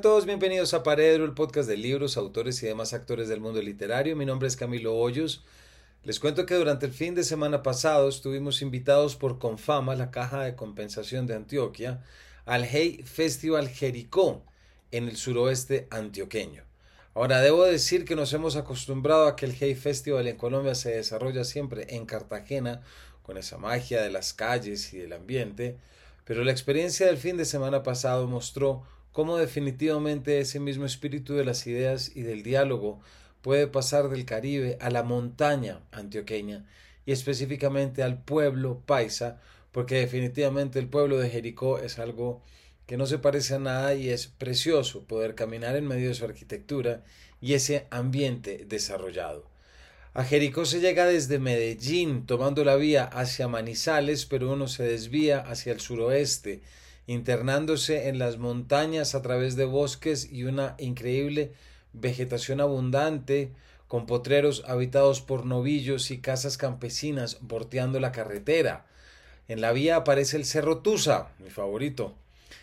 Todos, bienvenidos a Paredro, el podcast de libros, autores y demás actores del mundo literario. Mi nombre es Camilo Hoyos. Les cuento que durante el fin de semana pasado estuvimos invitados por Confama, la caja de compensación de Antioquia, al Hey Festival Jericó en el suroeste antioqueño. Ahora, debo decir que nos hemos acostumbrado a que el Hey Festival en Colombia se desarrolla siempre en Cartagena, con esa magia de las calles y del ambiente, pero la experiencia del fin de semana pasado mostró cómo definitivamente ese mismo espíritu de las ideas y del diálogo puede pasar del Caribe a la montaña antioqueña y específicamente al pueblo paisa, porque definitivamente el pueblo de Jericó es algo que no se parece a nada y es precioso poder caminar en medio de su arquitectura y ese ambiente desarrollado. A Jericó se llega desde Medellín, tomando la vía hacia Manizales, pero uno se desvía hacia el suroeste, internándose en las montañas a través de bosques y una increíble vegetación abundante, con potreros habitados por novillos y casas campesinas bordeando la carretera. En la vía aparece el Cerro Tusa, mi favorito,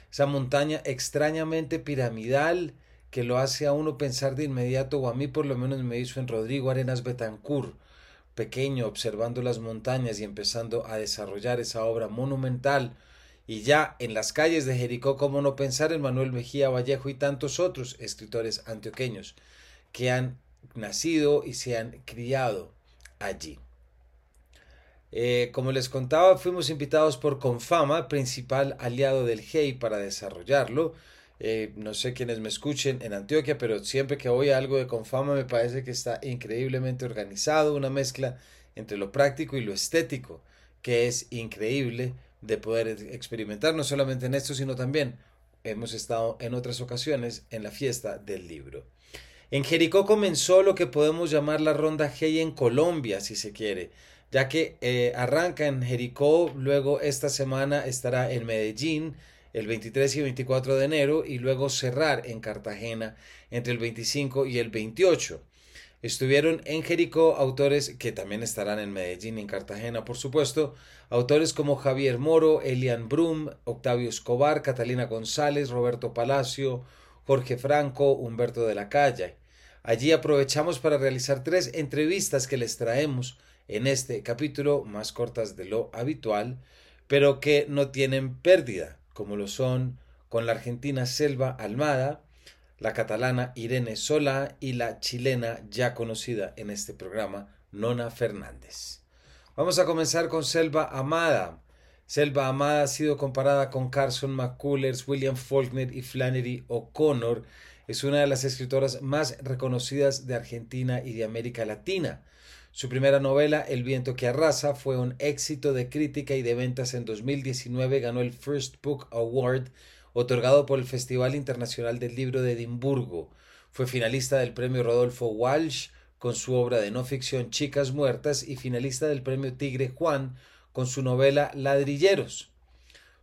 esa montaña extrañamente piramidal que lo hace a uno pensar de inmediato, o a mí por lo menos me hizo en Rodrigo Arenas Betancourt, pequeño, observando las montañas y empezando a desarrollar esa obra monumental. Y ya en las calles de Jericó, cómo no pensar en Manuel Mejía Vallejo y tantos otros escritores antioqueños que han nacido y se han criado allí. Eh, como les contaba, fuimos invitados por Confama, principal aliado del GEI, para desarrollarlo. Eh, no sé quiénes me escuchen en Antioquia, pero siempre que voy a algo de Confama me parece que está increíblemente organizado, una mezcla entre lo práctico y lo estético, que es increíble de poder experimentar, no solamente en esto, sino también hemos estado en otras ocasiones en la fiesta del libro. En Jericó comenzó lo que podemos llamar la ronda GEI en Colombia, si se quiere ya que eh, arranca en Jericó, luego esta semana estará en Medellín el 23 y 24 de enero y luego cerrar en Cartagena entre el 25 y el 28. Estuvieron en Jericó autores que también estarán en Medellín y en Cartagena, por supuesto, autores como Javier Moro, Elian Brum, Octavio Escobar, Catalina González, Roberto Palacio, Jorge Franco, Humberto de la Calle. Allí aprovechamos para realizar tres entrevistas que les traemos en este capítulo, más cortas de lo habitual, pero que no tienen pérdida, como lo son con la argentina Selva Almada, la catalana Irene Sola y la chilena ya conocida en este programa, Nona Fernández. Vamos a comenzar con Selva Amada. Selva Amada ha sido comparada con Carson McCullers, William Faulkner y Flannery O'Connor. Es una de las escritoras más reconocidas de Argentina y de América Latina. Su primera novela, El viento que arrasa, fue un éxito de crítica y de ventas en 2019. Ganó el First Book Award, otorgado por el Festival Internacional del Libro de Edimburgo. Fue finalista del premio Rodolfo Walsh con su obra de no ficción Chicas Muertas y finalista del premio Tigre Juan con su novela Ladrilleros.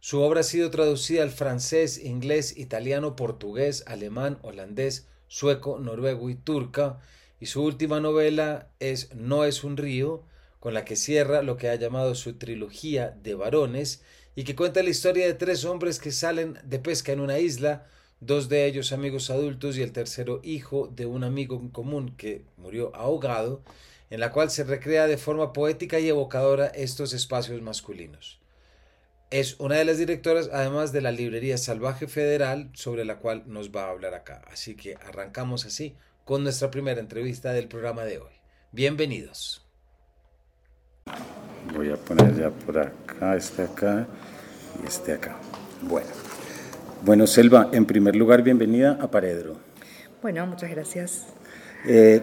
Su obra ha sido traducida al francés, inglés, italiano, portugués, alemán, holandés, sueco, noruego y turca y su última novela es No es un río, con la que cierra lo que ha llamado su trilogía de varones y que cuenta la historia de tres hombres que salen de pesca en una isla, dos de ellos amigos adultos y el tercero hijo de un amigo común que murió ahogado, en la cual se recrea de forma poética y evocadora estos espacios masculinos. Es una de las directoras, además de la librería Salvaje Federal, sobre la cual nos va a hablar acá. Así que arrancamos así con nuestra primera entrevista del programa de hoy. Bienvenidos. Voy a poner ya por acá, este acá y este acá. Bueno. Bueno, Selva, en primer lugar, bienvenida a Paredro. Bueno, muchas gracias. Eh,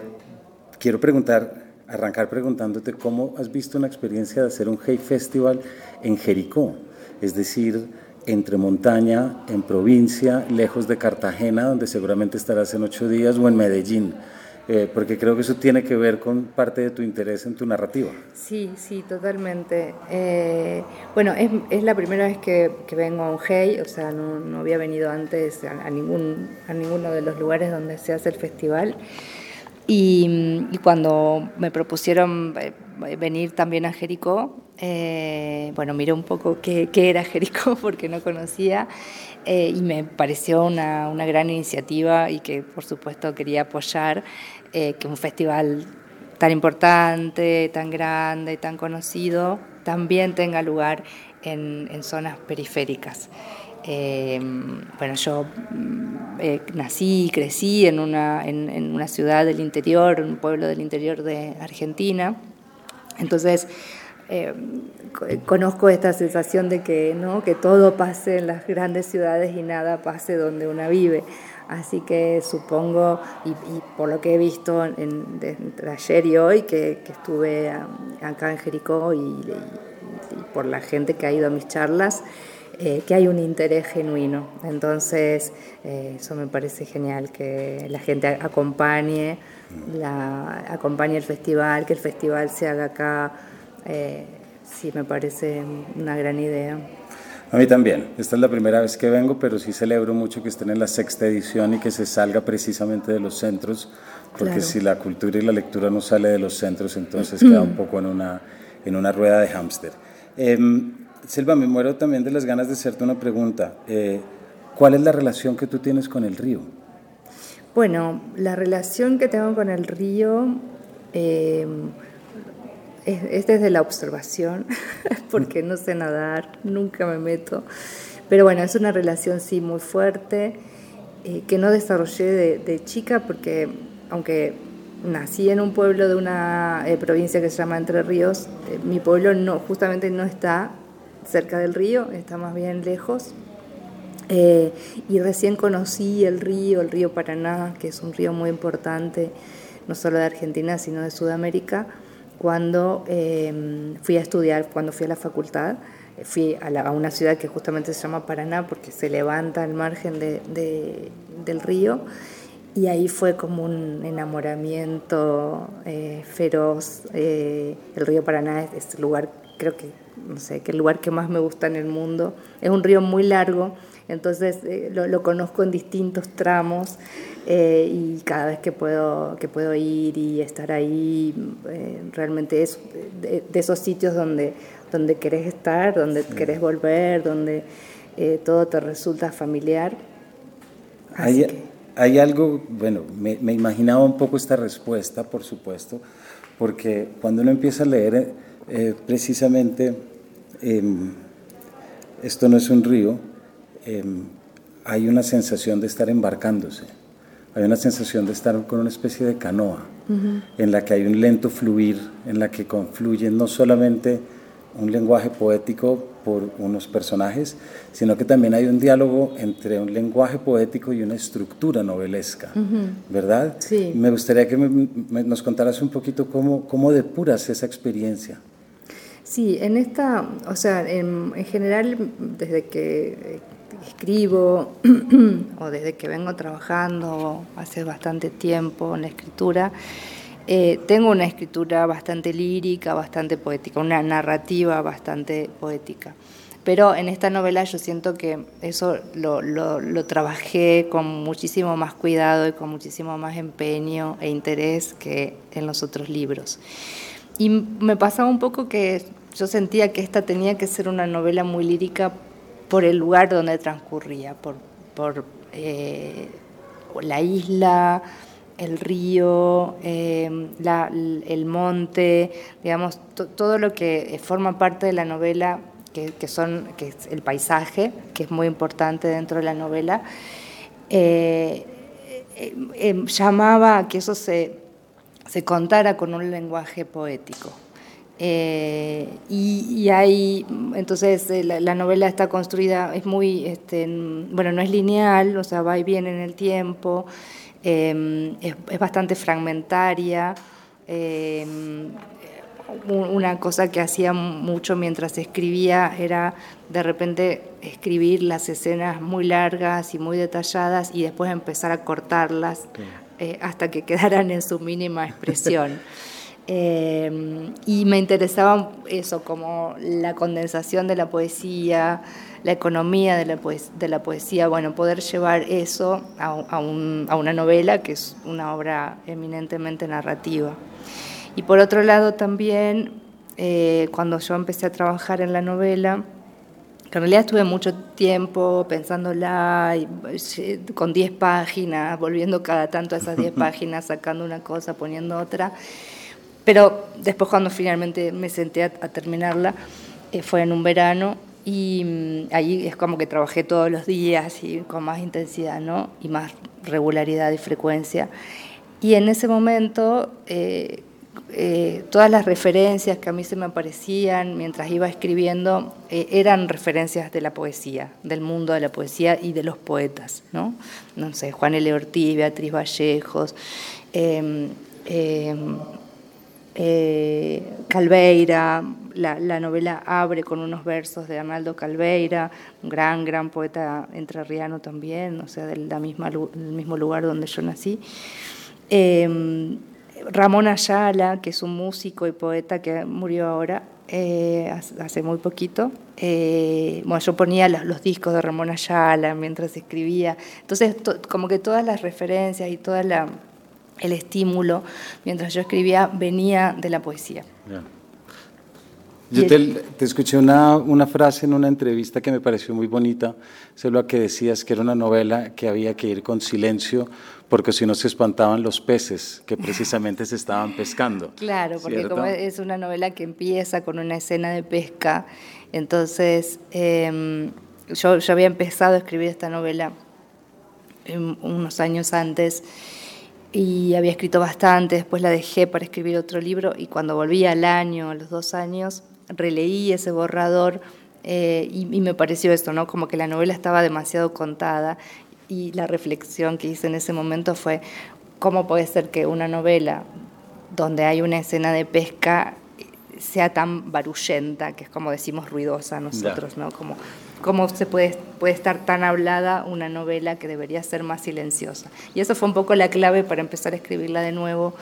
quiero preguntar, arrancar preguntándote cómo has visto una experiencia de hacer un Hey Festival en Jericó, es decir, entre montaña, en provincia, lejos de Cartagena, donde seguramente estarás en ocho días, o en Medellín, eh, porque creo que eso tiene que ver con parte de tu interés en tu narrativa. Sí, sí, totalmente. Eh, bueno, es, es, la primera vez que, que, vengo a un Hey, o sea, no, no había venido antes a, a, ningún, a ninguno de los lugares donde se hace el festival. Y, y cuando me propusieron eh, venir también a Jericó, eh, bueno, miré un poco qué, qué, era Jericó porque no conocía y me pareció una, una, gran iniciativa y que por supuesto quería apoyar que un festival tan importante, tan grande, tan conocido, también tenga lugar en, zonas periféricas. Em, bueno, yo mm, eh, nací y crecí en una, en, una ciudad del interior, un pueblo del interior de Argentina. Entonces, em, conozco esta sensación de que, ¿no? que todo pase en las grandes ciudades y nada pase donde una vive. Así que supongo, y, por lo que he visto entre ayer y hoy, que, estuve acá en Jericó y, por la gente que ha ido a mis charlas, eh, que hay un interés genuino. Entonces, eh, eso me parece genial, que la gente acompañe, la, acompañe el festival, que el festival se haga acá. Eh, sí, me parece una gran idea. A mí también. Esta es la primera vez que vengo, pero sí celebro mucho que estén en la sexta edición y que se salga precisamente de los centros, porque si la cultura y la lectura no sale de los centros, entonces queda un poco en una, en una rueda de hámster. Eh, Silva, me muero también de las ganas de hacerte una pregunta. Eh, ¿Cuál es la relación que tú tienes con el río? Bueno, la relación que tengo con el río... Eh, es, desde la observación, porque no sé nadar, nunca me meto. Pero bueno, es una relación sí muy fuerte, eh, que no desarrollé de, chica, porque aunque nací en un pueblo de una eh, provincia que se llama Entre Ríos, eh, mi pueblo no, justamente no está cerca del río, está más bien lejos. y recién conocí el río, el río Paraná, que es un río muy importante, no solo de Argentina, sino de Sudamérica cuando em, fui a estudiar, cuando fui a la facultad, fui a, una ciudad que justamente se llama Paraná porque se levanta al margen del río y ahí fue como un enamoramiento eh, feroz. Eh, el río Paraná es, el lugar, creo que, no sé, que el lugar que más me gusta en el mundo. Es un río muy largo, entonces eh, lo, conozco en distintos tramos eh, y cada vez que puedo, que puedo ir y estar ahí, eh, realmente es de, esos sitios donde, donde querés estar, donde querés volver, donde todo te resulta familiar. Hay, hay, algo, bueno, me, me, imaginaba un poco esta respuesta, por supuesto, porque cuando uno empieza a leer precisamente, em, esto no es un río, Em, hay una sensación de estar embarcándose, hay una sensación de estar con una especie de canoa, en la que hay un lento fluir, en la que confluyen no solamente un lenguaje poético por unos personajes, sino que también hay un diálogo entre un lenguaje poético y una estructura novelesca, ¿verdad? Sí. Me gustaría que nos contaras un poquito cómo, cómo depuras esa experiencia. Sí, en esta, o sea, en, en general, desde que escribo o desde que vengo trabajando hace bastante tiempo en la escritura, eh, tengo una escritura bastante lírica, bastante poética, una narrativa bastante poética. Pero en esta novela yo siento que eso lo, lo, trabajé con muchísimo más cuidado y con muchísimo más empeño e interés que en los otros libros. Y me pasaba un poco que yo sentía que esta tenía que ser una novela muy lírica por el lugar donde transcurría, por, eh, la isla, el río, em, el monte, digamos, todo lo que forma parte de la novela, que, son, que es el paisaje, que es muy importante dentro de la novela, eh, eh, llamaba a que eso se, se contara con un lenguaje poético. Eh, y, hay, entonces eh, la, novela está construida, es muy, este, bueno, no es lineal, o sea, va y viene en el tiempo, em, es, bastante fragmentaria. Una cosa que hacía mucho mientras escribía era de repente escribir las escenas muy largas y muy detalladas y después empezar a cortarlas eh, hasta que quedaran en su mínima expresión. Em, y me interesaba eso, como la condensación de la poesía, la economía de la, de la poesía, bueno, poder llevar eso a, una novela que es una obra eminentemente narrativa. Y por otro lado también, eh, cuando yo empecé a trabajar en la novela, que en realidad estuve mucho tiempo pensándola, y, con 10 páginas, volviendo cada tanto a esas 10 páginas, sacando una cosa, poniendo otra. Pero después cuando finalmente me senté a, terminarla, eh, fue en un verano y mm, ahí es como que trabajé todos los días y con más intensidad, ¿no? Y más regularidad y frecuencia. Y en ese momento, eh, eh, todas las referencias que a mí se me aparecían mientras iba escribiendo eran referencias de la poesía, del mundo de la poesía y de los poetas, ¿no? No sé, Juan L. Ortiz, Beatriz Vallejos, em, em, eh, Calveira, la, novela abre con unos versos de Arnaldo Calveira, un gran, gran poeta entrerriano también, o sea, del, mismo lugar donde yo nací. Em, Ramón Ayala, que es un músico y poeta que murió ahora, eh, hace muy poquito. Eh, bueno, yo ponía los, discos de Ramón Ayala mientras escribía. Entonces, como que todas las referencias y toda la el estímulo mientras yo escribía venía de la poesía. Yo te, escuché una, una, frase en una entrevista que me pareció muy bonita, lo que decías que era una novela que había que ir con silencio porque si no se espantaban los peces que precisamente se estaban pescando. Claro, porque como es una novela que empieza con una escena de pesca, entonces em, yo, yo había empezado a escribir esta novela unos años antes y había escrito bastante, después la dejé para escribir otro libro y cuando volví al año, a los dos años, releí ese borrador eh, y, me pareció esto, ¿no? Como que la novela estaba demasiado contada y la reflexión que hice en ese momento fue cómo puede ser que una novela donde hay una escena de pesca sea tan barullenta, que es como decimos ruidosa nosotros, ¿no? Como cómo se puede, puede estar tan hablada una novela que debería ser más silenciosa. Y eso fue un poco la clave para empezar a escribirla de nuevo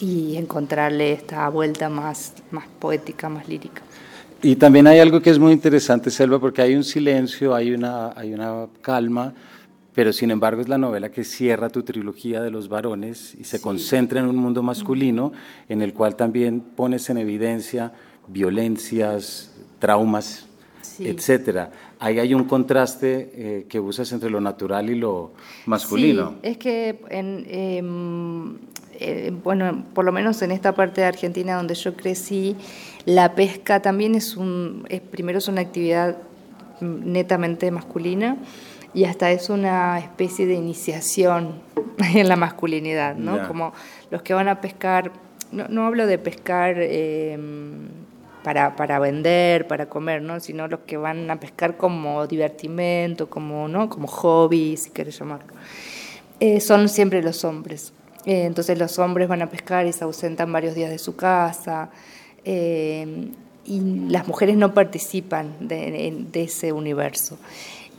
y encontrarle esta vuelta más, más poética, más lírica. Y también hay algo que es muy interesante, Selva, porque hay un silencio, hay una, hay una calma, pero sin embargo es la novela que cierra tu trilogía de los varones y se concentra en un mundo masculino en el cual también pones en evidencia violencias, traumas, etcétera. Ahí hay un contraste eh, que usas entre lo natural y lo masculino. Sí, es que, en, em, eh, bueno, por lo menos en esta parte de Argentina donde yo crecí, la pesca también es un, es, primero es una actividad netamente masculina y hasta es una especie de iniciación en la masculinidad, ¿no? Como los que van a pescar, no, no hablo de pescar... Para, para vender, para comer, ¿no? sino los que van a pescar como divertimento, como, ¿no? como hobby, si quieres llamarlo. Eh, son siempre los hombres. Eh, entonces los hombres van a pescar y se ausentan varios días de su casa. Eh, y las mujeres no participan de, ese universo.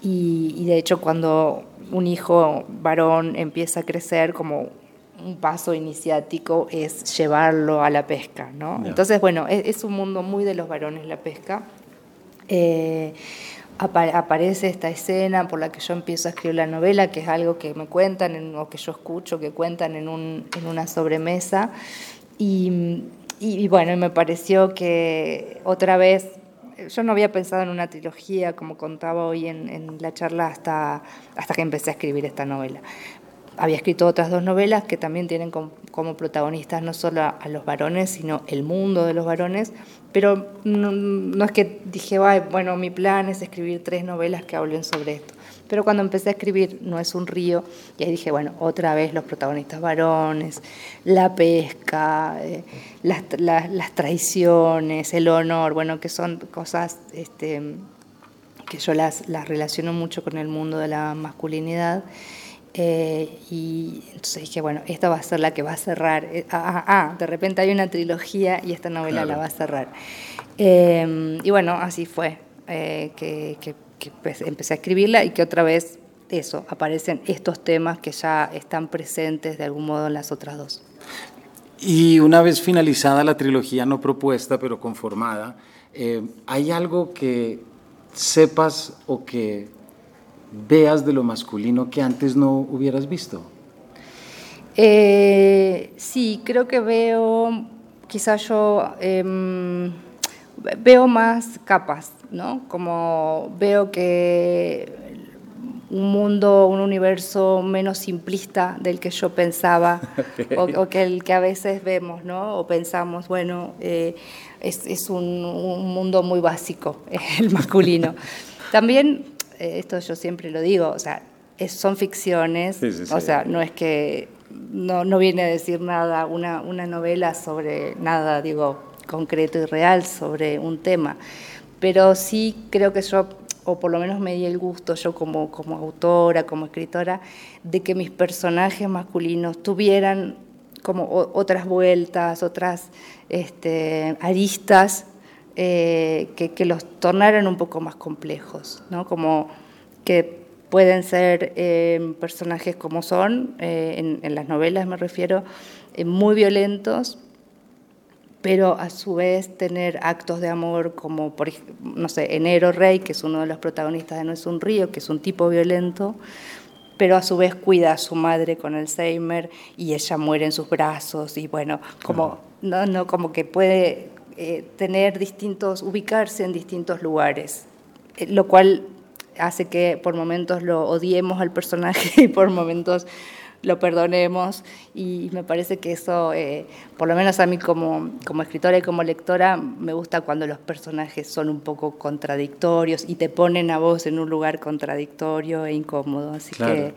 Y, de hecho cuando un hijo varón empieza a crecer como un paso iniciático es llevarlo a la pesca, ¿no? Entonces, bueno, es, un mundo muy de los varones la pesca. Eh, aparece esta escena por la que yo empiezo a escribir la novela, que es algo que me cuentan o que yo escucho, que cuentan en, un, en una sobremesa. Y, y, bueno, me pareció que otra vez, yo no había pensado en una trilogía, como contaba hoy en, en la charla, hasta, hasta que empecé a escribir esta novela había escrito otras dos novelas que también tienen como, protagonistas no solo a, los varones, sino el mundo de los varones, pero no, es que dije, bueno, mi plan es escribir tres novelas que hablen sobre esto. Pero cuando empecé a escribir No es un río, y ahí dije, bueno, otra vez los protagonistas varones, la pesca, eh, las, las, traiciones, el honor, bueno, que son cosas este, que yo las, las relaciono mucho con el mundo de la masculinidad. Eh, y entonces dije, bueno, esta va a ser la que va a cerrar. Eh, ah, ah, ah, de repente hay una trilogía y esta novela la va a cerrar. Em, y bueno, así fue eh, que, pues, empecé a escribirla y que otra vez eso, aparecen estos temas que ya están presentes de algún modo en las otras dos. Y una vez finalizada la trilogía, no propuesta, pero conformada, ¿hay algo que sepas o que veas de lo masculino que antes no hubieras visto? Eh, sí, creo que veo, quizás yo, em, veo más capas, ¿no? Como veo que un mundo, un universo menos simplista del que yo pensaba o, que el que a veces vemos, ¿no? O pensamos, bueno, eh, es, un, mundo muy básico, el masculino. También, esto yo siempre lo digo, o sea, son ficciones, o sea, no es que no, no, viene a decir nada, una, una novela sobre nada, digo, concreto y real sobre un tema, pero sí creo que yo o por lo menos me di el gusto yo como, como autora, como escritora, de que mis personajes masculinos tuvieran como otras vueltas, otras este, aristas eh, que, los tornaran un poco más complejos, ¿no? como que pueden ser eh, personajes como son, eh, en, en, las novelas me refiero, muy violentos, pero a su vez tener actos de amor como, por, no sé, Enero Rey, que es uno de los protagonistas de No es un río, que es un tipo violento, pero a su vez cuida a su madre con Alzheimer y ella muere en sus brazos y bueno, como, no, no, como que puede eh, tener distintos, ubicarse en distintos lugares, eh, lo cual hace que por momentos lo odiemos al personaje y por momentos lo perdonemos y me parece que eso, eh, por lo menos a mí como, como escritora y como lectora, me gusta cuando los personajes son un poco contradictorios y te ponen a vos en un lugar contradictorio e incómodo. Así que,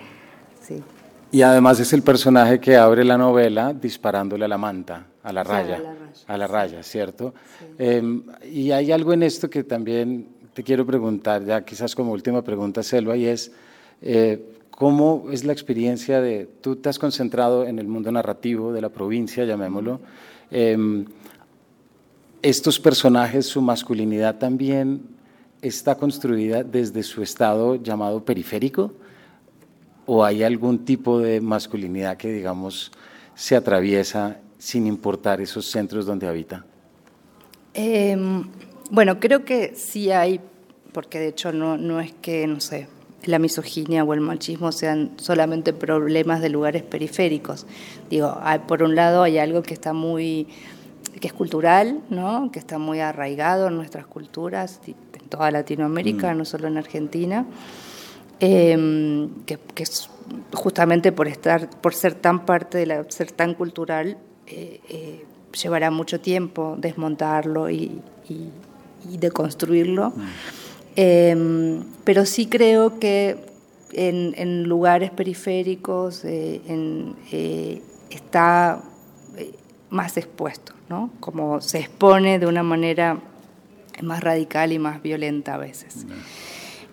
sí. Y además es el personaje que abre la novela disparándole a la manta, a la raya, a la raya, ¿cierto? Em, y hay algo en esto que también te quiero preguntar, ya quizás como última pregunta, Selva, y es, eh, ¿Cómo es la experiencia de, tú te has concentrado en el mundo narrativo de la provincia, llamémoslo, em, estos personajes, su masculinidad también está construida desde su estado llamado periférico? ¿O hay algún tipo de masculinidad que, digamos, se atraviesa sin importar esos centros donde habita? Em, bueno, creo que sí hay, porque de hecho no, no es que, no sé, la misoginia o el machismo sean solamente problemas de lugares periféricos. Digo, por un lado hay algo que está muy que es cultural, ¿no? que está muy arraigado en nuestras culturas, en toda Latinoamérica, mm. no solo en Argentina, em, que, es justamente por estar, por ser tan parte de la, ser tan cultural, eh, eh, llevará mucho tiempo desmontarlo y, y, deconstruirlo. Mm. Em, pero sí creo que en, lugares periféricos eh, está más expuesto, ¿no? Como se expone de una manera más radical y más violenta a veces.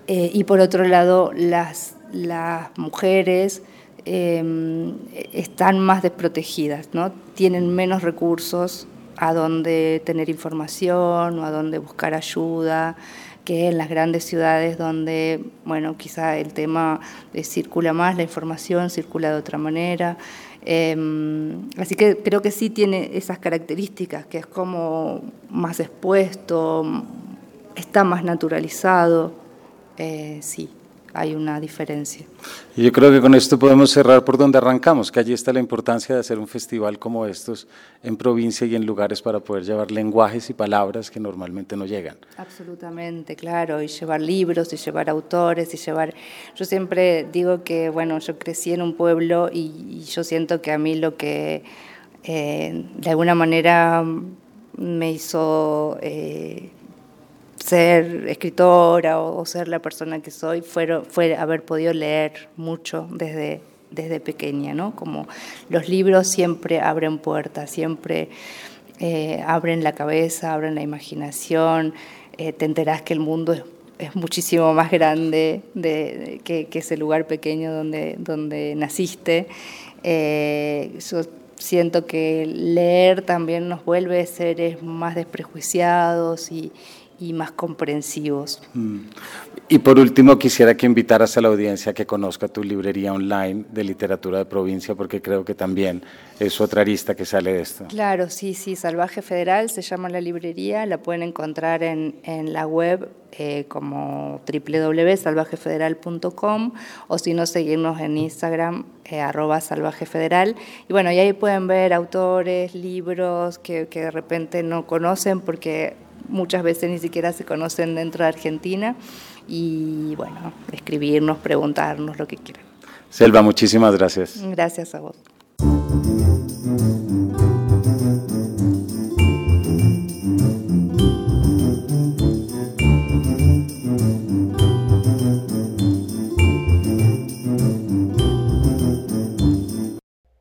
y por otro lado, las, las mujeres em, están más desprotegidas, ¿no? Tienen menos recursos a donde tener información o a donde buscar ayuda que en las grandes ciudades donde, bueno, quizá el tema circula más, la información circula de otra manera. Em, así que creo que sí tiene esas características, que es como más expuesto, está más naturalizado, eh, sí hay una diferencia. Y yo creo que con esto podemos cerrar por donde arrancamos, que allí está la importancia de hacer un festival como estos en provincia y en lugares para poder llevar lenguajes y palabras que normalmente no llegan. Absolutamente, claro, y llevar libros y llevar autores y llevar... Yo siempre digo que, bueno, yo crecí en un pueblo y, yo siento que a mí lo que eh, de alguna manera me hizo... Eh, ser escritora o, ser la persona que soy fue, fue haber podido leer mucho desde, desde pequeña, ¿no? Como los libros siempre abren puertas, siempre eh, abren la cabeza, abren la imaginación, eh, te enterás que el mundo es, muchísimo más grande de, que, ese lugar pequeño donde, donde naciste. Eh, yo siento que leer también nos vuelve seres más desprejuiciados y, y más comprensivos. Mm. Y por último, quisiera que invitaras a la audiencia a que conozca tu librería online de literatura de provincia, porque creo que también es otra arista que sale de esto. Claro, sí, sí, Salvaje Federal se llama la librería, la pueden encontrar en, en la web eh, como www.salvajefederal.com o si no, seguirnos en Instagram, eh, arroba salvajefederal. Y bueno, y ahí pueden ver autores, libros que, que de repente no conocen porque muchas veces ni siquiera se conocen dentro de Argentina y bueno, escribirnos, preguntarnos lo que quieran. Selva, muchísimas gracias. Gracias a vos.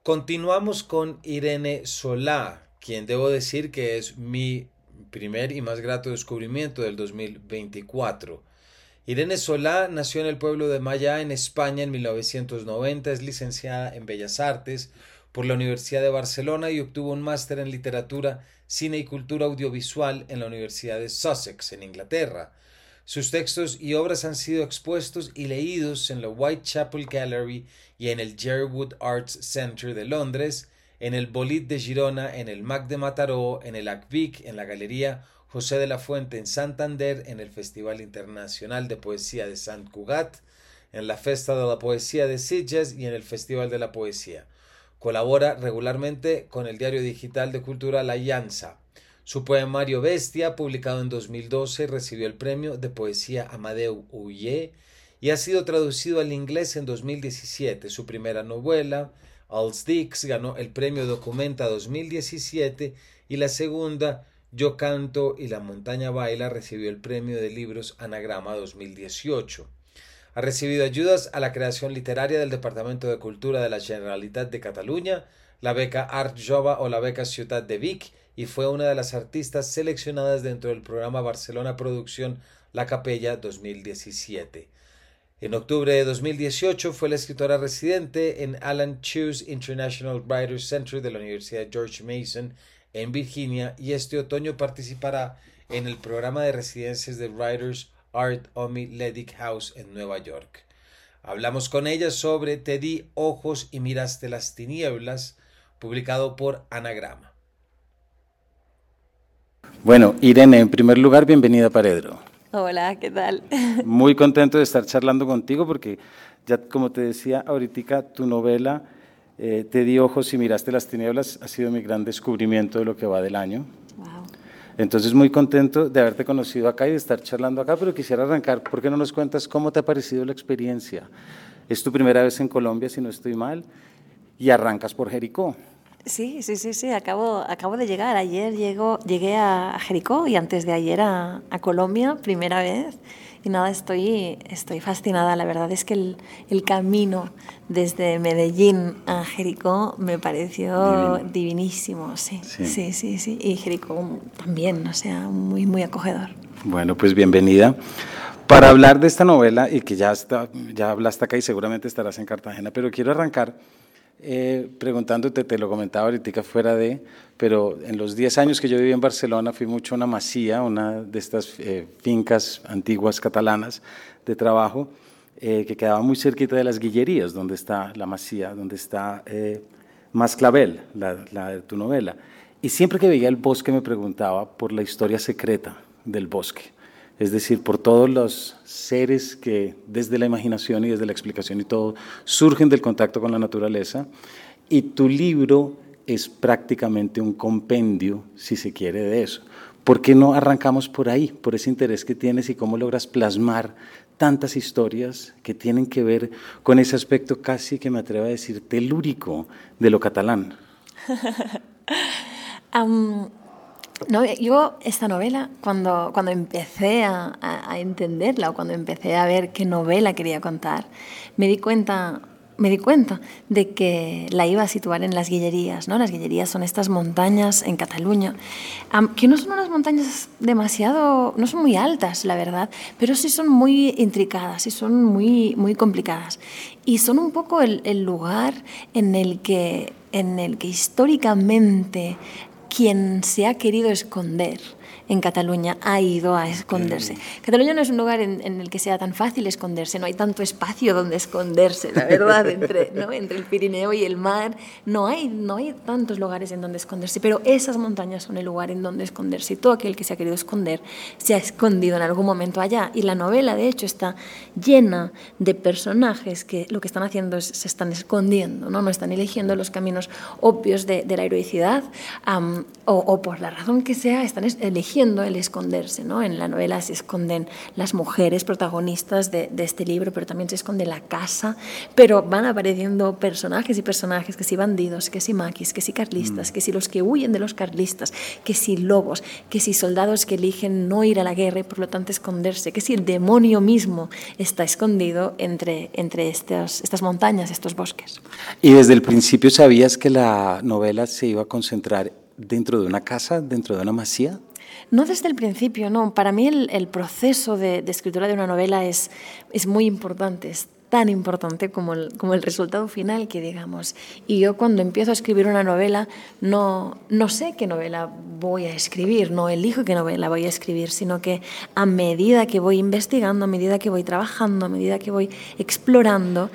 Continuamos con Irene Solá, quien debo decir que es mi primer y más grato descubrimiento del 2024. Irene Solá nació en el pueblo de Maya, en España, en 1990. Es licenciada en Bellas Artes por la Universidad de Barcelona y obtuvo un máster en literatura, cine y cultura audiovisual en la Universidad de Sussex, en Inglaterra. Sus textos y obras han sido expuestos y leídos en la Whitechapel Gallery y en el Jerwood Arts Center de Londres, en el Bolit de Girona, en el MAC de Mataró, en el ACVIC, en la Galería José de la Fuente en Santander en el Festival Internacional de Poesía de Sant Cugat, en la Festa de la Poesía de Sitges y en el Festival de la Poesía. Colabora regularmente con el diario digital de cultura La Llanza. Su poemario Bestia, publicado en 2012, recibió el premio de poesía Amadeu Uye y ha sido traducido al inglés en 2017. Su primera novela, Dix, ganó el premio Documenta 2017 y la segunda, yo canto y la montaña baila recibió el premio de libros Anagrama 2018. Ha recibido ayudas a la creación literaria del Departamento de Cultura de la Generalitat de Cataluña, la beca Art Jova o la beca Ciutat de Vic y fue una de las artistas seleccionadas dentro del programa Barcelona Producción La Capella 2017. En octubre de 2018 fue la escritora residente en Alan Chews International Writers Center de la Universidad George Mason en Virginia y este otoño participará en el programa de residencias de Writers Art Omi Ledick House en Nueva York. Hablamos con ella sobre Te di ojos y miraste las tinieblas, publicado por Anagrama. Bueno, Irene, en primer lugar, bienvenida a Paredro. Hola, ¿qué tal? Muy contento de estar charlando contigo porque ya como te decía ahorita, tu novela eh, te di ojos y miraste las tinieblas, ha sido mi gran descubrimiento de lo que va del año. Entonces, muy contento de haberte conocido acá y de estar charlando acá, pero quisiera arrancar, ¿por qué no nos cuentas cómo te ha parecido la experiencia? Es tu primera vez en Colombia, si no estoy mal, y arrancas por Jericó. Sí, sí, sí, sí, acabo, acabo de llegar. Ayer llego, llegué a Jericó y antes de ayer a, a Colombia, primera vez. Y nada, estoy, estoy fascinada. La verdad es que el, el camino desde Medellín a Jericó me pareció divinísimo. Sí, sí, sí, sí, Y Jericó también, o sea, muy, muy acogedor. Bueno, pues bienvenida. Para hablar de esta novela, y que ya, está, ya hablaste acá y seguramente estarás en Cartagena, pero quiero arrancar eh, preguntándote, te lo comentaba ahorita fuera de, pero en los 10 años que yo viví en Barcelona fui mucho a una masía, una de estas eh, fincas antiguas catalanas de trabajo, eh, que quedaba muy cerquita de las Guillerías, donde está la masía, donde está eh, Masclavel, la, la de tu novela. Y siempre que veía el bosque me preguntaba por la historia secreta del bosque es decir, por todos los seres que desde la imaginación y desde la explicación y todo surgen del contacto con la naturaleza. Y tu libro es prácticamente un compendio, si se quiere, de eso. ¿Por qué no arrancamos por ahí, por ese interés que tienes y cómo logras plasmar tantas historias que tienen que ver con ese aspecto casi que me atrevo a decir telúrico de lo catalán? No, yo esta novela, cuando, cuando empecé a, a, entenderla o cuando empecé a ver qué novela quería contar, me di cuenta, me di cuenta de que la iba a situar en las Guillerías. ¿no? Las Guillerías son estas montañas en Cataluña, que no son unas montañas demasiado, no son muy altas, la verdad, pero sí son muy intricadas y son muy, muy complicadas. Y son un poco el, el lugar en el que en el que históricamente quien se ha querido esconder en Cataluña ha ido a esconderse. Cataluña no es un lugar en, el que sea tan fácil esconderse, no hay tanto espacio donde esconderse, la verdad, entre, ¿no? entre el Pirineo y el mar, no hay, no hay tantos lugares en donde esconderse, pero esas montañas son el lugar en donde esconderse y todo aquel que se ha querido esconder se ha escondido en algún momento allá. Y la novela, de hecho, está llena de personajes que lo que están haciendo es se están escondiendo, no, no están eligiendo los caminos obvios de, la heroicidad o, o por la razón que sea, están eligiendo eligiendo el esconderse. ¿no? En la novela se esconden las mujeres protagonistas de, este libro, pero también se esconde la casa, pero van apareciendo personajes y personajes, que si bandidos, que si maquis, que si carlistas, mm. que si los que huyen de los carlistas, que si lobos, que si soldados que eligen no ir a la guerra y por lo tanto esconderse, que si el demonio mismo está escondido entre, entre estas, estas montañas, estos bosques. Y desde el principio sabías que la novela se iba a concentrar dentro de una casa, dentro de una masía? No desde el principio, no. Para mí el, proceso de, escritura de una novela es, es muy importante, es tan importante como el, como el resultado final que digamos. Y yo cuando empiezo a escribir una novela no, no sé qué novela voy a escribir, no elijo qué novela voy a escribir, sino que a medida que voy investigando, a medida que voy trabajando, a medida que voy explorando,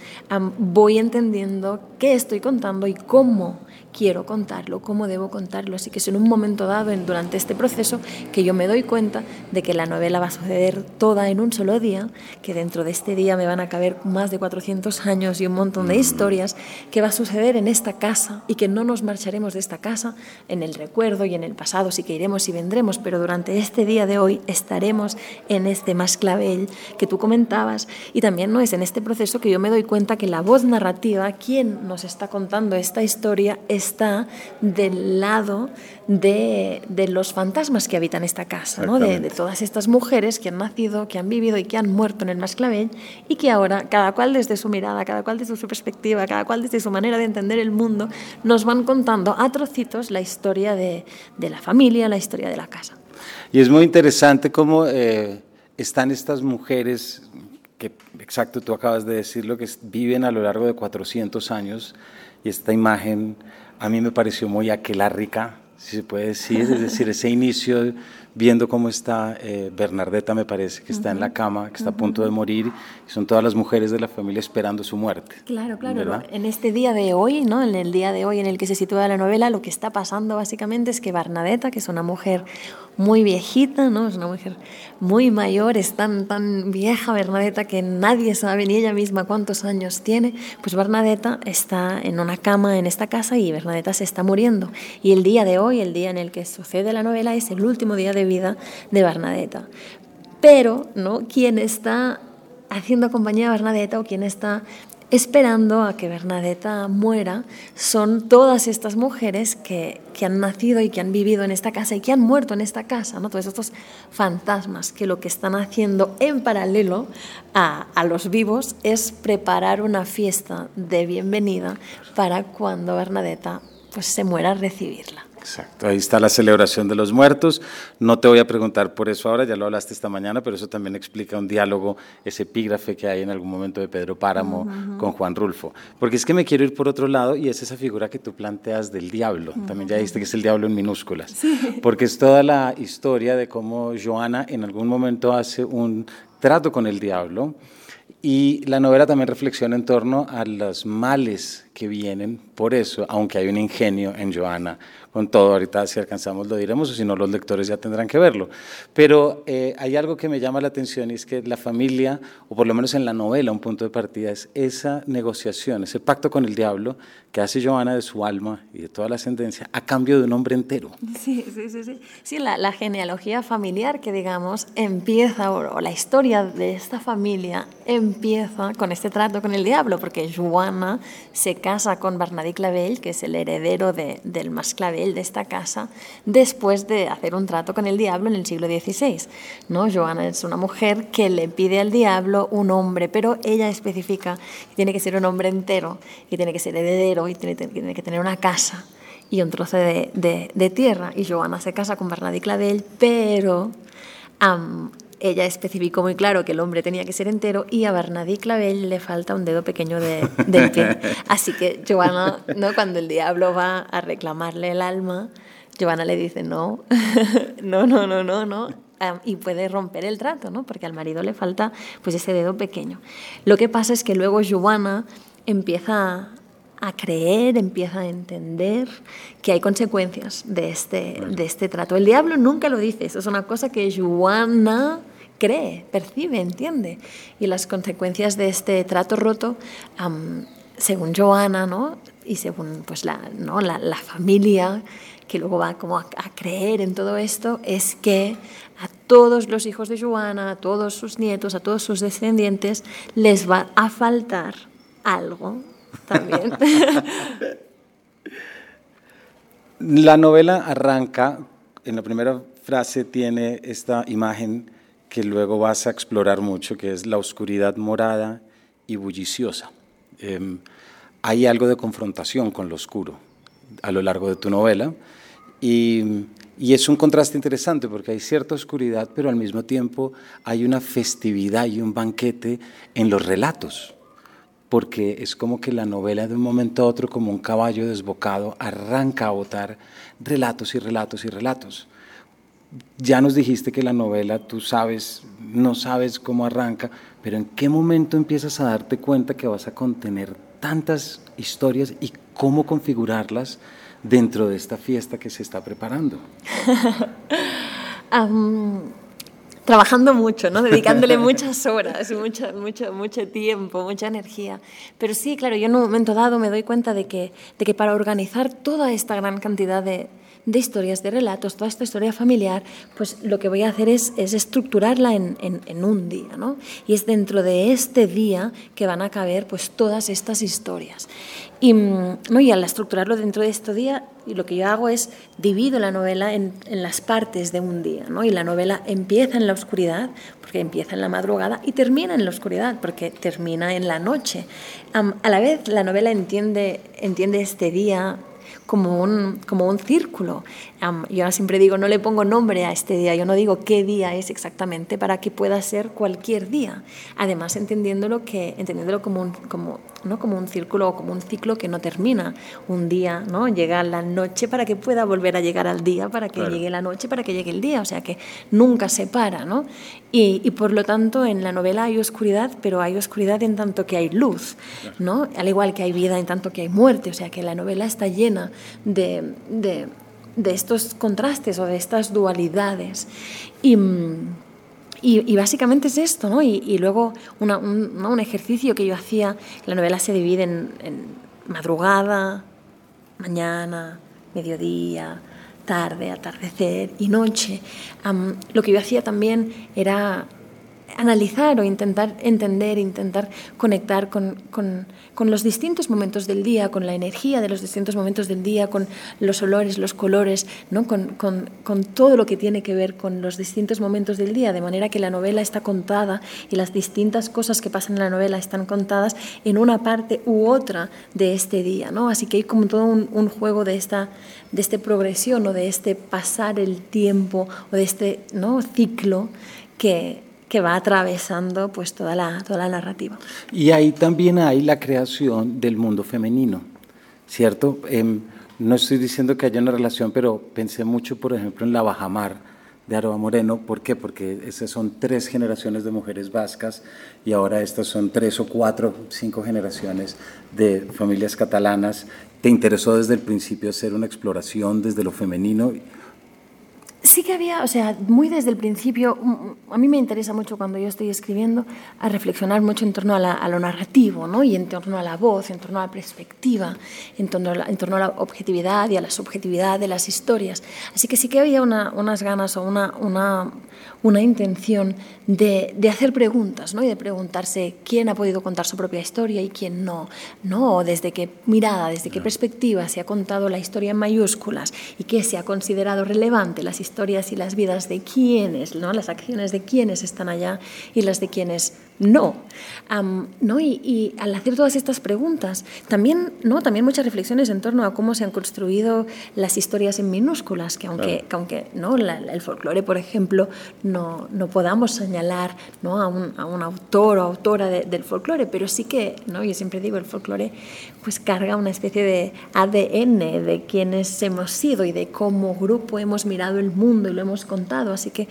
voy entendiendo qué estoy contando y cómo quiero contarlo, cómo debo contarlo. Así que es en un momento dado, en, durante este proceso, que yo me doy cuenta de que la novela va a suceder toda en un solo día, que dentro de este día me van a caber más de 400 años y un montón de historias, que va a suceder en esta casa y que no nos marcharemos de esta casa en el recuerdo y en el pasado, sí que iremos y vendremos, pero durante este día de hoy estaremos en este más clavel que tú comentabas. Y también no es en este proceso que yo me doy cuenta que la voz narrativa, quien nos está contando esta historia, está del lado de, de los fantasmas que habitan esta casa, ¿no? de, de, todas estas mujeres que han nacido, que han vivido y que han muerto en el Masclavell y que ahora, cada cual desde su mirada, cada cual desde su perspectiva, cada cual desde su manera de entender el mundo, nos van contando a trocitos la historia de, de la familia, la historia de la casa. Y es muy interesante cómo eh, están estas mujeres que, exacto, tú acabas de decirlo, que viven a lo largo de 400 años y esta imagen a mí me pareció muy aquelárrica, si se puede decir, es decir, ese inicio viendo cómo está eh, Bernardeta, me parece, que está en la cama, que está a punto de morir, y son todas las mujeres de la familia esperando su muerte. Claro, claro. En este día de hoy, ¿no? en el día de hoy en el que se sitúa la novela, lo que está pasando básicamente es que Bernadetta, que es una mujer muy viejita, ¿no? es una mujer muy mayor, es tan, tan vieja Bernadetta que nadie sabe ni ella misma cuántos años tiene, pues Bernadetta está en una cama en esta casa y Bernadetta se está muriendo. Y el día de hoy, el día en el que sucede la novela, es el último día de vida de Bernadetta. Pero, ¿no? Quien está haciendo compañía a Bernadetta o quien está esperando a que Bernadetta muera son todas estas mujeres que, que, han nacido y que han vivido en esta casa y que han muerto en esta casa, ¿no? todos estos fantasmas que lo que están haciendo en paralelo a, a los vivos es preparar una fiesta de bienvenida para cuando Bernadetta pues, se muera recibirla. Exacto, ahí está la celebración de los muertos. No te voy a preguntar por eso ahora, ya lo hablaste esta mañana, pero eso también explica un diálogo, ese epígrafe que hay en algún momento de Pedro Páramo con Juan Rulfo. Porque es que me quiero ir por otro lado y es esa figura que tú planteas del diablo. También ya dijiste que es el diablo en minúsculas. Porque es toda la historia de cómo Joana en algún momento hace un trato con el diablo. Y la novela también reflexiona en torno a los males que vienen por eso, aunque hay un ingenio en Joana con todo. Ahorita si alcanzamos lo diremos o si no los lectores ya tendrán que verlo. Pero eh, hay algo que me llama la atención y es que la familia, o por lo menos en la novela un punto de partida, es esa negociación, ese pacto con el diablo que hace Joana de su alma y de toda la ascendencia a cambio de un hombre entero. Sí, sí, sí. Sí, sí la, la, genealogía familiar que digamos empieza, o, la historia de esta familia empieza con este trato con el diablo, porque Joana se casa con Bernadette Clavel, que es el heredero de, del más Clavel de esta casa después de hacer un trato con el diablo en el siglo XVI. ¿no? Joana es una mujer que le pide al diablo un hombre, pero ella especifica que tiene que ser un hombre entero, que tiene que ser heredero y tiene, que tener una casa y un trozo de, de, tierra. Y Joana se casa con Bernadette Clavel, pero ella especificó muy claro que el hombre tenía que ser entero y a Bernadette Clavel le falta un dedo pequeño de, del pie. Así que Joana, ¿no? cuando el diablo va a reclamarle el alma, Joana le dice no, no, no, no, no, no. y puede romper el trato, ¿no? Porque al marido le falta pues ese dedo pequeño. Lo que pasa es que luego Joana empieza a creer, empieza a entender que hay consecuencias de este, de este trato. El diablo nunca lo dice, eso es una cosa que Joana cree, percibe, entiende. Y las consecuencias de este trato roto, según Joana, ¿no? y según pues la, ¿no? la, la familia que luego va como a, a, creer en todo esto, es que a todos los hijos de Joana, a todos sus nietos, a todos sus descendientes, les va a faltar algo también. la novela arranca, en la primera frase tiene esta imagen que luego vas a explorar mucho, que es la oscuridad morada y bulliciosa. Eh, hay algo de confrontación con lo oscuro a lo largo de tu novela y, es un contraste interesante porque hay cierta oscuridad, pero al mismo tiempo hay una festividad y un banquete en los relatos, porque es como que la novela de un momento a otro, como un caballo desbocado, arranca a botar relatos y relatos y relatos. Ya nos dijiste que la novela, tú sabes, no sabes cómo arranca, pero ¿en qué momento empiezas a darte cuenta que vas a contener tantas historias y cómo configurarlas dentro de esta fiesta que se está preparando? um, trabajando mucho, ¿no? dedicándole muchas horas, mucho, mucho, mucho tiempo, mucha energía. Pero sí, claro, yo en un momento dado me doy cuenta de que, de que para organizar toda esta gran cantidad de, de historias, de relatos, toda esta historia familiar, pues lo que voy a hacer es, es estructurarla en, un día, ¿no? Y es dentro de este día que van a caber pues todas estas historias. Y, ¿no? y al estructurarlo dentro de este día, lo que yo hago es divido la novela en, las partes de un día, ¿no? Y la novela empieza en la oscuridad, porque empieza en la madrugada, y termina en la oscuridad, porque termina en la noche. A la vez, la novela entiende este día como un, como un círculo. Yo ahora siempre digo, no le pongo nombre a este día, yo no digo qué día es exactamente para que pueda ser cualquier día. Además, entendiéndolo, que, entendiéndolo como, un, como, ¿no? como un círculo o como un ciclo que no termina. Un día ¿no? llega la noche para que pueda volver a llegar al día, para que claro. llegue la noche, para que llegue el día. O sea que nunca se para. ¿no? Y, y, por lo tanto, en la novela hay oscuridad, pero hay oscuridad en tanto que hay luz. ¿no? Al igual que hay vida en tanto que hay muerte. O sea que la novela está llena de, de, de estos contrastes o de estas dualidades. Y, y, y, básicamente es esto, ¿no? Y, luego una, un, un, ejercicio que yo hacía, la novela se divide en, madrugada, mañana, mediodía, tarde, atardecer y noche. Lo que yo hacía también era analizar o intentar entender, intentar conectar con, con, los distintos momentos del día, con la energía de los distintos momentos del día, con los olores, los colores, ¿no? con, con, todo lo que tiene que ver con los distintos momentos del día, de manera que la novela está contada y las distintas cosas que pasan en la novela están contadas en una parte u otra de este día. ¿no? Así que hay como todo un, un juego de esta, de este progresión o de este pasar el tiempo o de este ¿no? ciclo que, que va atravesando pues toda la, toda la narrativa. Y ahí también hay la creación del mundo femenino, ¿cierto? Eh, no estoy diciendo que haya una relación, pero pensé mucho, por ejemplo, en la Bajamar de Aroa Moreno. ¿Por qué? Porque esas son tres generaciones de mujeres vascas y ahora estas son tres o cuatro, cinco generaciones de familias catalanas. ¿Te interesó desde el principio hacer una exploración desde lo femenino? Sí que había, o sea, muy desde el principio, a mí me interesa mucho cuando yo estoy escribiendo a reflexionar mucho en torno a, la, a lo narrativo, ¿no? Y en torno a la voz, en torno a la perspectiva, en torno a la, en torno a la objetividad y a la subjetividad de las historias. Así que sí que había una, unas ganas o una, una, una intención de, de, hacer preguntas, ¿no? Y de preguntarse quién ha podido contar su propia historia y quién no, ¿no? O desde qué mirada, desde qué perspectiva se ha contado la historia en mayúsculas y qué se ha considerado relevante las historias historias y las vidas de quienes, ¿no? las acciones de quienes están allá y las de quienes no. Um, ¿no? Y, y, al hacer todas estas preguntas, también, ¿no? también muchas reflexiones en torno a cómo se han construido las historias en minúsculas, que aunque, claro. que aunque ¿no? La, el folclore, por ejemplo, no, no podamos señalar ¿no? a, un, a un autor o autora de, del folclore, pero sí que, ¿no? yo siempre digo, el folclore pues carga una especie de ADN de quienes hemos sido y de cómo grupo hemos mirado el mundo y lo hemos contado, así que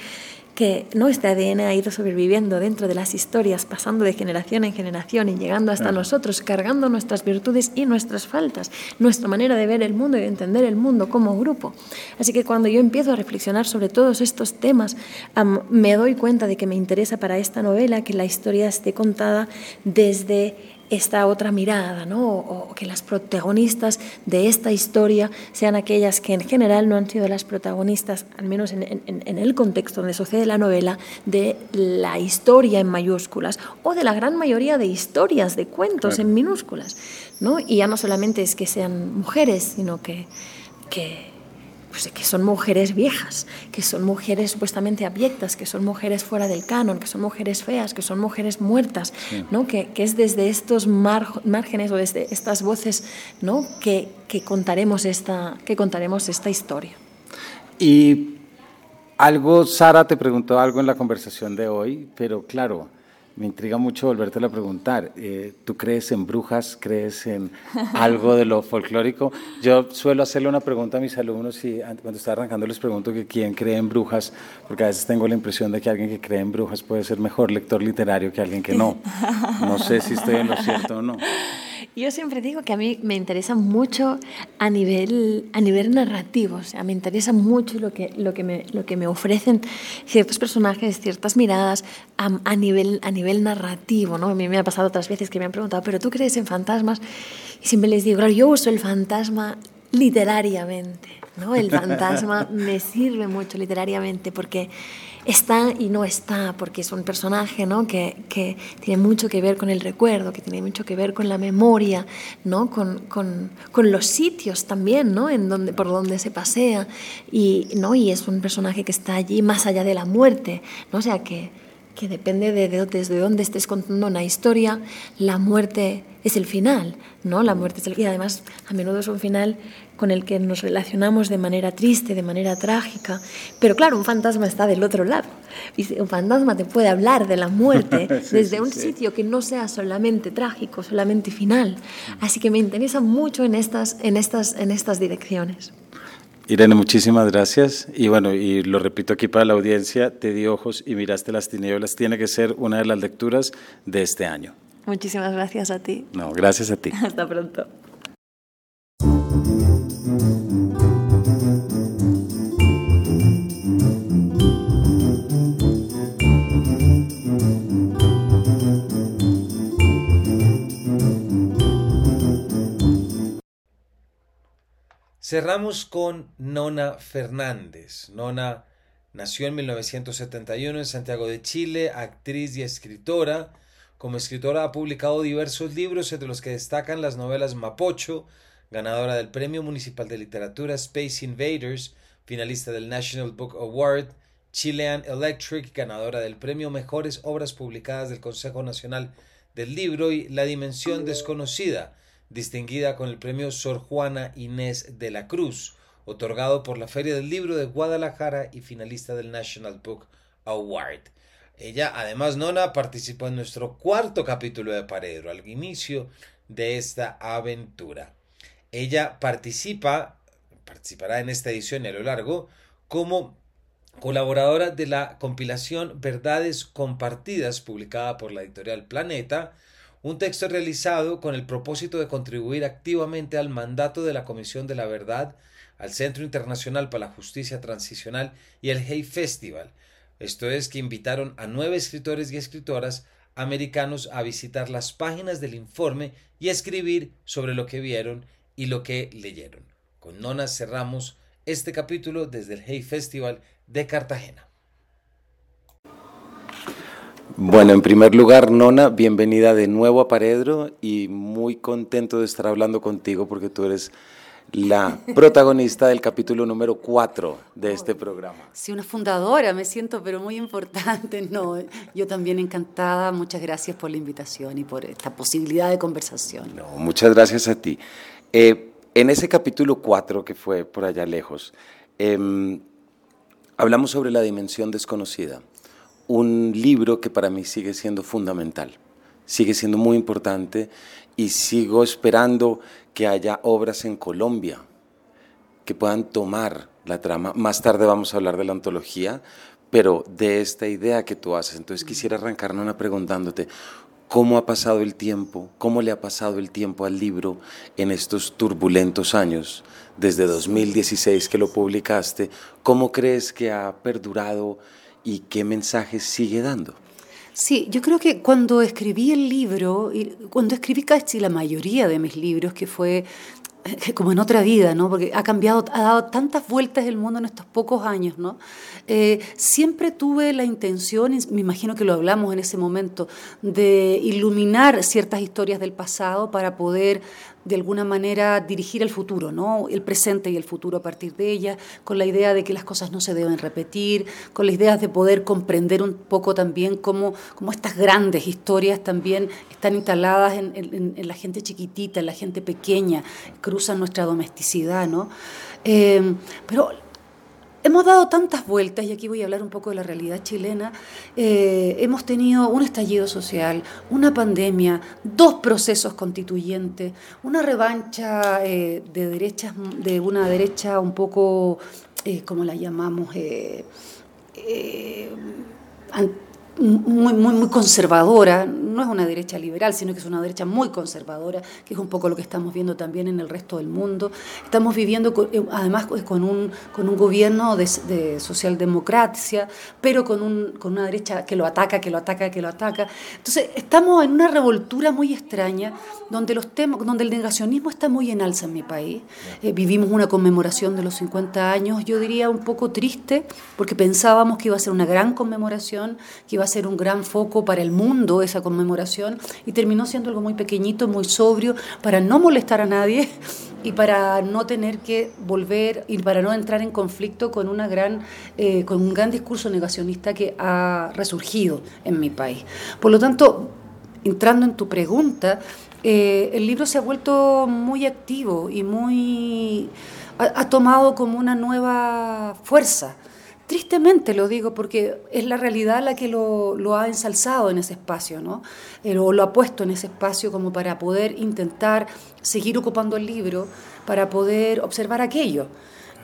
que ¿no? este ADN ha ido sobreviviendo dentro de las historias, pasando de generación en generación y llegando hasta claro. nosotros, cargando nuestras virtudes y nuestras faltas, nuestra manera de ver el mundo y de entender el mundo como grupo. Así que cuando yo empiezo a reflexionar sobre todos estos temas, um, me doy cuenta de que me interesa para esta novela que la historia esté contada desde esta otra mirada, ¿no? o, que las protagonistas de esta historia sean aquellas que en general no han sido las protagonistas, al menos en, el contexto donde sucede la novela, de la historia en mayúsculas o de la gran mayoría de historias, de cuentos en minúsculas. ¿no? Y ya no solamente es que sean mujeres, sino que, que pues, que son mujeres viejas, que son mujeres supuestamente abyectas, que son mujeres fuera del canon, que son mujeres feas, que son mujeres muertas, ¿no? Que, que, es desde estos márgenes o desde estas voces ¿no? que, que, contaremos esta, que contaremos esta historia. Y algo, Sara te preguntó algo en la conversación de hoy, pero claro, me intriga mucho volverte a preguntar. Eh, ¿Tú crees en brujas? ¿Crees en algo de lo folclórico? Yo suelo hacerle una pregunta a mis alumnos y cuando está arrancando les pregunto que quién cree en brujas, porque a veces tengo la impresión de que alguien que cree en brujas puede ser mejor lector literario que alguien que no. No sé si estoy en lo cierto o no. Yo siempre digo que a mí me interesa mucho a nivel, a nivel narrativo, o sea, me interesa mucho lo que, lo que, me, lo que me ofrecen ciertos personajes, ciertas miradas a, a, nivel, a nivel narrativo. ¿no? A mí me ha pasado otras veces que me han preguntado, ¿pero tú crees en fantasmas? Y siempre les digo, claro, yo uso el fantasma literariamente. ¿no? El fantasma me sirve mucho literariamente porque está y no está, porque es un personaje ¿no? que, que, tiene mucho que ver con el recuerdo, que tiene mucho que ver con la memoria, ¿no? con, con, con los sitios también, ¿no? en donde, por donde se pasea, y, ¿no? y es un personaje que está allí más allá de la muerte, ¿no? sea que, que depende de, de, desde dónde estés contando una historia, la muerte es el final, ¿no? La muerte es el, y además a menudo es un final con el que nos relacionamos de manera triste, de manera trágica. Pero claro, un fantasma está del otro lado. Y un fantasma te puede hablar de la muerte desde un sitio que no sea solamente trágico, solamente final. Así que me interesa mucho en estas, en estas, en estas direcciones. Irene, muchísimas gracias. Y bueno, y lo repito aquí para la audiencia, te di ojos y miraste las tinieblas. Tiene que ser una de las lecturas de este año. Muchísimas gracias a ti. No, gracias a ti. Hasta pronto. Cerramos con Nona Fernández. Nona nació en 1971 en Santiago de Chile, actriz y escritora. Como escritora ha publicado diversos libros, entre los que destacan las novelas Mapocho, ganadora del Premio Municipal de Literatura Space Invaders, finalista del National Book Award, Chilean Electric, ganadora del Premio Mejores Obras Publicadas del Consejo Nacional del Libro y La Dimensión Desconocida, distinguida con el premio Sor Juana Inés de la Cruz, otorgado por la Feria del Libro de Guadalajara y finalista del National Book Award. Ella, además, Nona, participó en nuestro cuarto capítulo de Paredro, al inicio de esta aventura. Ella participa, participará en esta edición y a lo largo, como colaboradora de la compilación Verdades Compartidas, publicada por la editorial Planeta, un texto realizado con el propósito de contribuir activamente al mandato de la Comisión de la Verdad, al Centro Internacional para la Justicia Transicional y el Hay Festival. Esto es que invitaron a nueve escritores y escritoras americanos a visitar las páginas del informe y escribir sobre lo que vieron y lo que leyeron. Con Nona cerramos este capítulo desde el Hay Festival de Cartagena. Bueno, en primer lugar, Nona, bienvenida de nuevo a Paredro y muy contento de estar hablando contigo porque tú eres la protagonista del capítulo número 4 de este programa. Sí, una fundadora, me siento pero muy importante. No, yo también encantada. Muchas gracias por la invitación y por esta posibilidad de conversación. No, muchas gracias a ti. Eh, en ese capítulo 4 que fue por allá lejos, em, hablamos sobre la dimensión desconocida un libro que para mí sigue siendo fundamental, sigue siendo muy importante y sigo esperando que haya obras en Colombia que puedan tomar la trama. Más tarde vamos a hablar de la antología, pero de esta idea que tú haces. Entonces quisiera arrancarnos una preguntándote, ¿cómo ha pasado el tiempo? ¿Cómo le ha pasado el tiempo al libro en estos turbulentos años? Desde 2016 que lo publicaste, ¿cómo crees que ha perdurado? Y qué mensajes sigue dando. Sí, yo creo que cuando escribí el libro, cuando escribí casi la mayoría de mis libros, que fue eh, como en otra vida, ¿no? Porque ha cambiado, ha dado tantas vueltas el mundo en estos pocos años, ¿no? Eh, siempre tuve la intención, y me imagino que lo hablamos en ese momento, de iluminar ciertas historias del pasado para poder de alguna manera dirigir el futuro, ¿no? el presente y el futuro a partir de ella, con la idea de que las cosas no se deben repetir, con la idea de poder comprender un poco también cómo, cómo estas grandes historias también están instaladas en, la gente chiquitita, en la gente pequeña, cruzan nuestra domesticidad. ¿no? Eh, pero Hemos dado tantas vueltas, y aquí voy a hablar un poco de la realidad chilena, eh, hemos tenido un estallido social, una pandemia, dos procesos constituyentes, una revancha eh, de derechas, de una derecha un poco, eh, como la llamamos, muy, muy, muy conservadora, no es una derecha liberal, sino que es una derecha muy conservadora, que es un poco lo que estamos viendo también en el resto del mundo. Estamos viviendo eh, además con un, con un gobierno de, de socialdemocracia, pero con, un, con una derecha que lo ataca, que lo ataca, que lo ataca. Entonces, estamos en una revoltura muy extraña donde, los temas, donde el negacionismo está muy en alza en mi país. Eh, vivimos una conmemoración de los 50 años, yo diría un poco triste, porque pensábamos que iba a ser una gran conmemoración, que iba a ser un gran foco para el mundo esa conmemoración, y terminó siendo algo muy pequeñito, muy sobrio, para no molestar a nadie y para no tener que volver y para no entrar en conflicto con, una gran, eh, con un gran discurso negacionista que ha resurgido en mi país. Por lo tanto, entrando en tu pregunta, eh, el libro se ha vuelto muy activo y muy ha, tomado como una nueva fuerza. Tristemente lo digo porque es la realidad la que lo, ha ensalzado en ese espacio, ¿no? Eh, o lo ha puesto en ese espacio como para poder intentar seguir ocupando el libro, para poder observar aquello.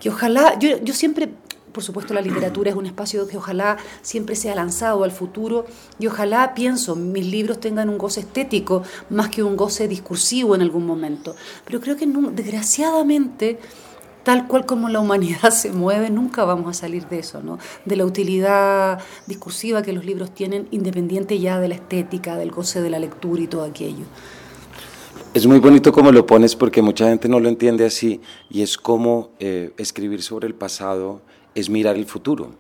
Que ojalá, yo, siempre por supuesto la literatura es un espacio que ojalá siempre sea lanzado al futuro y ojalá, pienso, mis libros tengan un goce estético más que un goce discursivo en algún momento. Pero creo que desgraciadamente tal cual como la humanidad se mueve, nunca vamos a salir de eso, ¿no? De la utilidad discursiva que los libros tienen, independiente ya de la estética, del goce de la lectura y todo aquello. Es muy bonito como lo pones porque mucha gente no lo entiende así y es como eh, escribir sobre el pasado es mirar el futuro,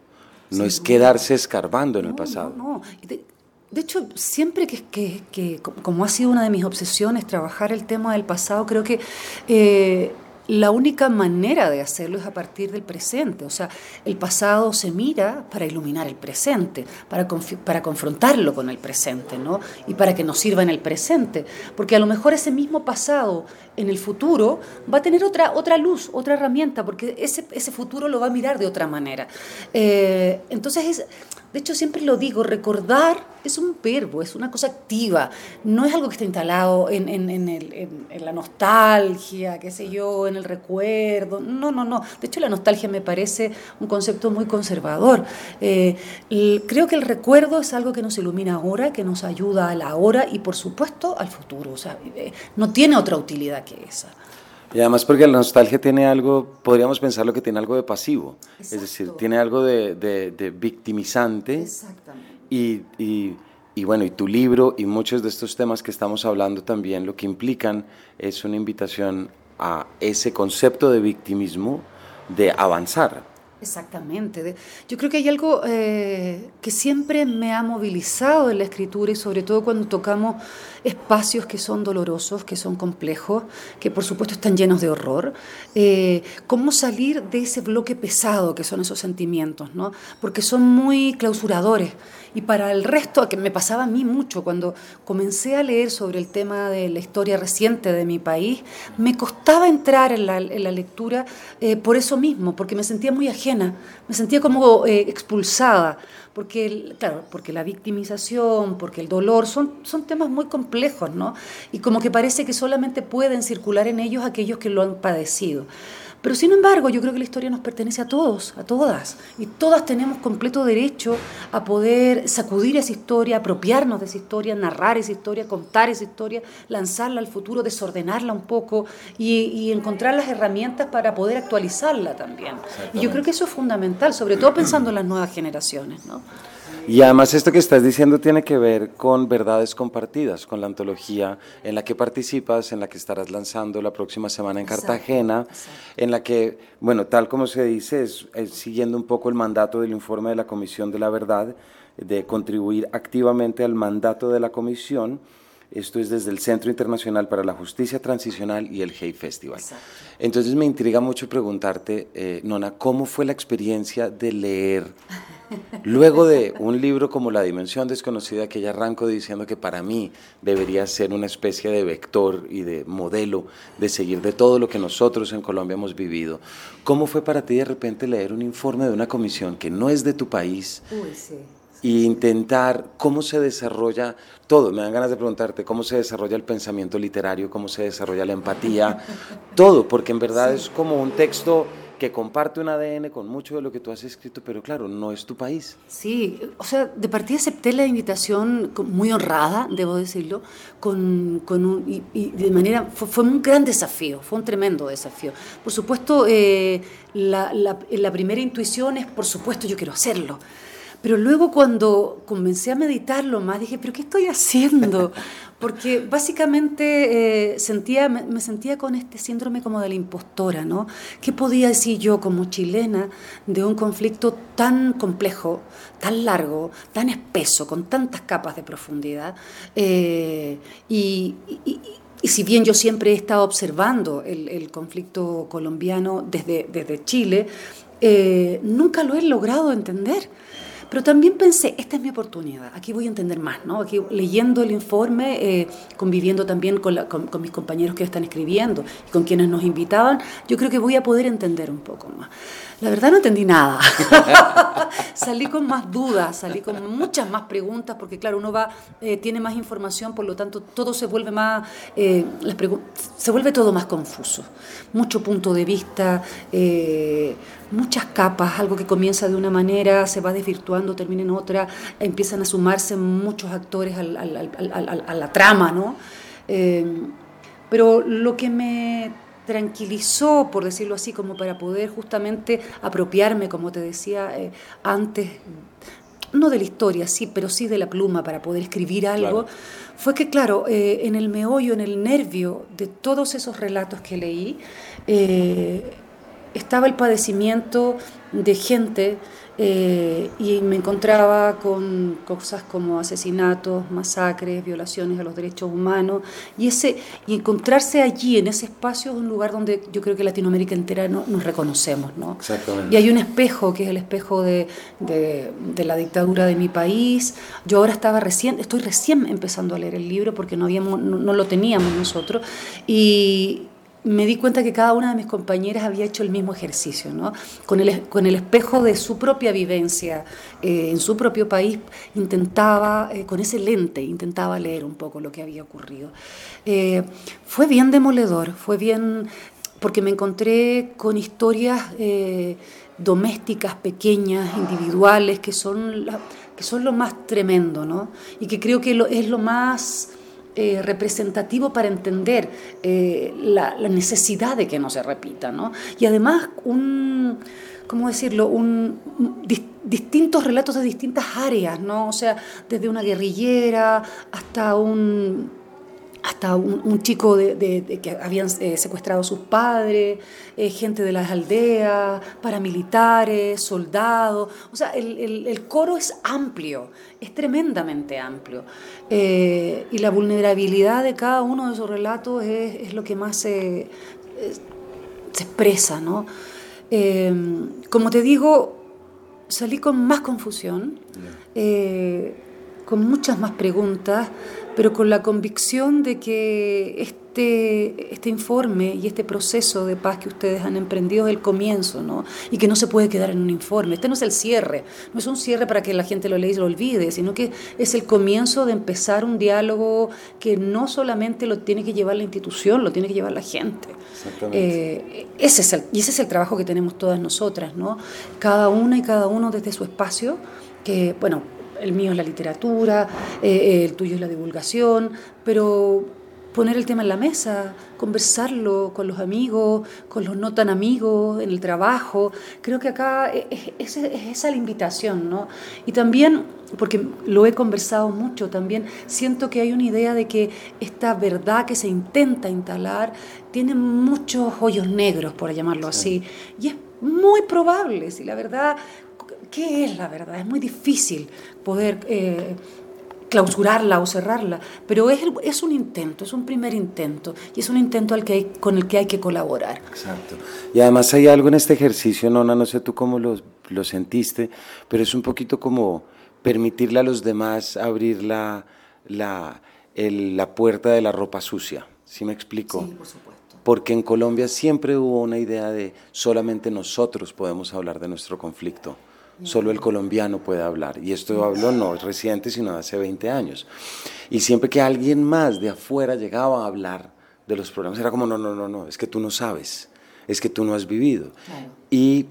no es quedarse escarbando en el pasado. No, de, hecho, siempre que, que, como ha sido una de mis obsesiones, trabajar el tema del pasado, creo que eh, la única manera de hacerlo es a partir del presente. O sea, el pasado se mira para iluminar el presente, para, para confrontarlo con el presente, ¿no? Y para que nos sirva en el presente. Porque a lo mejor ese mismo pasado en el futuro va a tener otra, otra luz, otra herramienta, porque ese, ese futuro lo va a mirar de otra manera. Eh, entonces, es, de hecho, siempre lo digo, recordar es un verbo, es una cosa activa, no es algo que está instalado en, en, en, el, en, la nostalgia, qué sé yo, en el recuerdo, no, no, no. De hecho, la nostalgia me parece un concepto muy conservador. Eh, creo que el recuerdo es algo que nos ilumina ahora, que nos ayuda a la hora y, por supuesto, al futuro. O sea, eh, no tiene otra utilidad que esa. Y además porque la nostalgia tiene algo, podríamos pensarlo que tiene algo de pasivo, es decir, tiene algo de, de, victimizante. Exactamente. Y, y, y, bueno, y tu libro y muchos de estos temas que estamos hablando también lo que implican es una invitación a ese concepto de victimismo de avanzar, Exactamente. Yo creo que hay algo eh, que siempre me ha movilizado en la escritura y sobre todo cuando tocamos espacios que son dolorosos, que son complejos, que por supuesto están llenos de horror. Eh, ¿Cómo salir de ese bloque pesado que son esos sentimientos? ¿no? Porque son muy clausuradores. Y para el resto, que me pasaba a mí mucho, cuando comencé a leer sobre el tema de la historia reciente de mi país, me costaba entrar en la, lectura eh, por eso mismo, porque me sentía muy ajena, me sentía como eh, expulsada, porque, claro, porque la victimización, porque el dolor, son, son temas muy complejos, ¿no? Y como que parece que solamente pueden circular en ellos aquellos que lo han padecido. Pero sin embargo, yo creo que la historia nos pertenece a todos, a todas, y todas tenemos completo derecho a poder sacudir esa historia, apropiarnos de esa historia, narrar esa historia, contar esa historia, lanzarla al futuro, desordenarla un poco y, encontrar las herramientas para poder actualizarla también. Y yo creo que eso es fundamental, sobre todo pensando en las nuevas generaciones. ¿no? Y además esto que estás diciendo tiene que ver con verdades compartidas, con la antología en la que participas, en la que estarás lanzando la próxima semana en Cartagena, en la que, bueno, tal como se dice, es, siguiendo un poco el mandato del informe de la Comisión de la Verdad, de contribuir activamente al mandato de la Comisión. Esto es desde el Centro Internacional para la Justicia Transicional y el Hey Festival. Entonces me intriga mucho preguntarte, eh, Nona, ¿cómo fue la experiencia de leer Luego de un libro como La Dimensión Desconocida, que ya arranco diciendo que para mí debería ser una especie de vector y de modelo de seguir de todo lo que nosotros en Colombia hemos vivido, ¿cómo fue para ti de repente leer un informe de una comisión que no es de tu país? Y intentar cómo se desarrolla todo. Me dan ganas de preguntarte cómo se desarrolla el pensamiento literario, cómo se desarrolla la empatía, todo, porque en verdad es como un texto que comparte un ADN con mucho de lo que tú has escrito, pero claro, no es tu país. Sí, o sea, de partida acepté la invitación muy honrada, debo decirlo, con, con un, y, de manera, fue, un gran desafío, fue un tremendo desafío. Por supuesto, eh, la, la, la primera intuición es, por supuesto, yo quiero hacerlo. Pero luego cuando comencé a meditarlo más, dije, pero ¿qué estoy haciendo? Porque básicamente eh, sentía, me, sentía con este síndrome como de la impostora, ¿no? ¿Qué podía decir yo como chilena de un conflicto tan complejo, tan largo, tan espeso, con tantas capas de profundidad? Eh, y, si bien yo siempre he estado observando el, conflicto colombiano desde, desde Chile, eh, nunca lo he logrado entender. Pero también pensé, esta es mi oportunidad, aquí voy a entender más, ¿no? Aquí leyendo el informe, eh, conviviendo también con, con, mis compañeros que están escribiendo y con quienes nos invitaban, yo creo que voy a poder entender un poco más. La verdad no entendí nada. salí con más dudas, salí con muchas más preguntas, porque claro, uno va, eh, tiene más información, por lo tanto todo se vuelve más, eh, se vuelve todo más confuso. Mucho punto de vista, eh, muchas capas, algo que comienza de una manera, se va desvirtuando, termina en otra, empiezan a sumarse muchos actores a la trama, ¿no? pero lo que me tranquilizó, por decirlo así, como para poder justamente apropiarme, como te decía eh, antes, no de la historia, sí, pero sí de la pluma para poder escribir algo, fue que, claro, eh, en el meollo, en el nervio de todos esos relatos que leí, eh, estaba el padecimiento de gente eh, y me encontraba con cosas como asesinatos, masacres, violaciones a los derechos humanos, y, ese, y encontrarse allí, en ese espacio, es un lugar donde yo creo que Latinoamérica entera no, nos reconocemos. ¿no? Y hay un espejo, que es el espejo de, de, la dictadura de mi país. Yo ahora estaba recién, estoy recién empezando a leer el libro porque no, habíamos, no lo teníamos nosotros, y me di cuenta que cada una de mis compañeras había hecho el mismo ejercicio, ¿no? con, el, con el espejo de su propia vivencia eh, en su propio país, intentaba, eh, con ese lente, intentaba leer un poco lo que había ocurrido. Eh, fue bien demoledor, fue bien, porque me encontré con historias domésticas, pequeñas, individuales, que son, que son lo más tremendo, ¿no? y que creo que es lo más eh, representativo para entender eh, la, necesidad de que no se repita, ¿no? Y además un, ¿cómo decirlo? Distintos relatos de distintas áreas, ¿no? O sea, desde una guerrillera hasta un hasta un, chico de, que habían eh, secuestrado a sus padres, gente de las aldeas, paramilitares, soldados. O sea, el, coro es amplio, es tremendamente amplio. Eh, y la vulnerabilidad de cada uno de esos relatos es, lo que más se, se expresa, ¿no? como te digo, salí con más confusión, con muchas más preguntas pero con la convicción de que este, este informe y este proceso de paz que ustedes han emprendido es el comienzo, ¿no? Y que no se puede quedar en un informe. Este no es el cierre, no es un cierre para que la gente lo lea y lo olvide, sino que es el comienzo de empezar un diálogo que no solamente lo tiene que llevar la institución, lo tiene que llevar la gente. Eh, ese es el, y ese es el trabajo que tenemos todas nosotras, ¿no? Cada una y cada uno desde su espacio, que, bueno, el mío es la literatura, eh, el tuyo es la divulgación, pero poner el tema en la mesa, conversarlo con los amigos, con los no tan amigos, en el trabajo. Creo que acá es, esa la invitación, ¿no? Y también, porque lo he conversado mucho también, siento que hay una idea de que esta verdad que se intenta instalar tiene muchos hoyos negros, por llamarlo así. Y es muy probable, si la verdad, ¿qué es la verdad? Es muy difícil poder... Eh, clausurarla o cerrarla, pero es, es un intento, es un primer intento y es un intento al que hay, con el que hay que colaborar. Exacto. Y además hay algo en este ejercicio, Nona, no sé tú cómo lo, lo sentiste, pero es un poquito como permitirle a los demás abrir la, la, la puerta de la ropa sucia. ¿Sí me explico? Sí, por supuesto. Porque en Colombia siempre hubo una idea de solamente nosotros podemos hablar de nuestro conflicto solo el colombiano puede hablar. Y esto hablo no es reciente, sino de hace 20 años. Y siempre que alguien más de afuera llegaba a hablar de los problemas, era como, no, no, no, no, es que tú no sabes, es que tú no has vivido. Y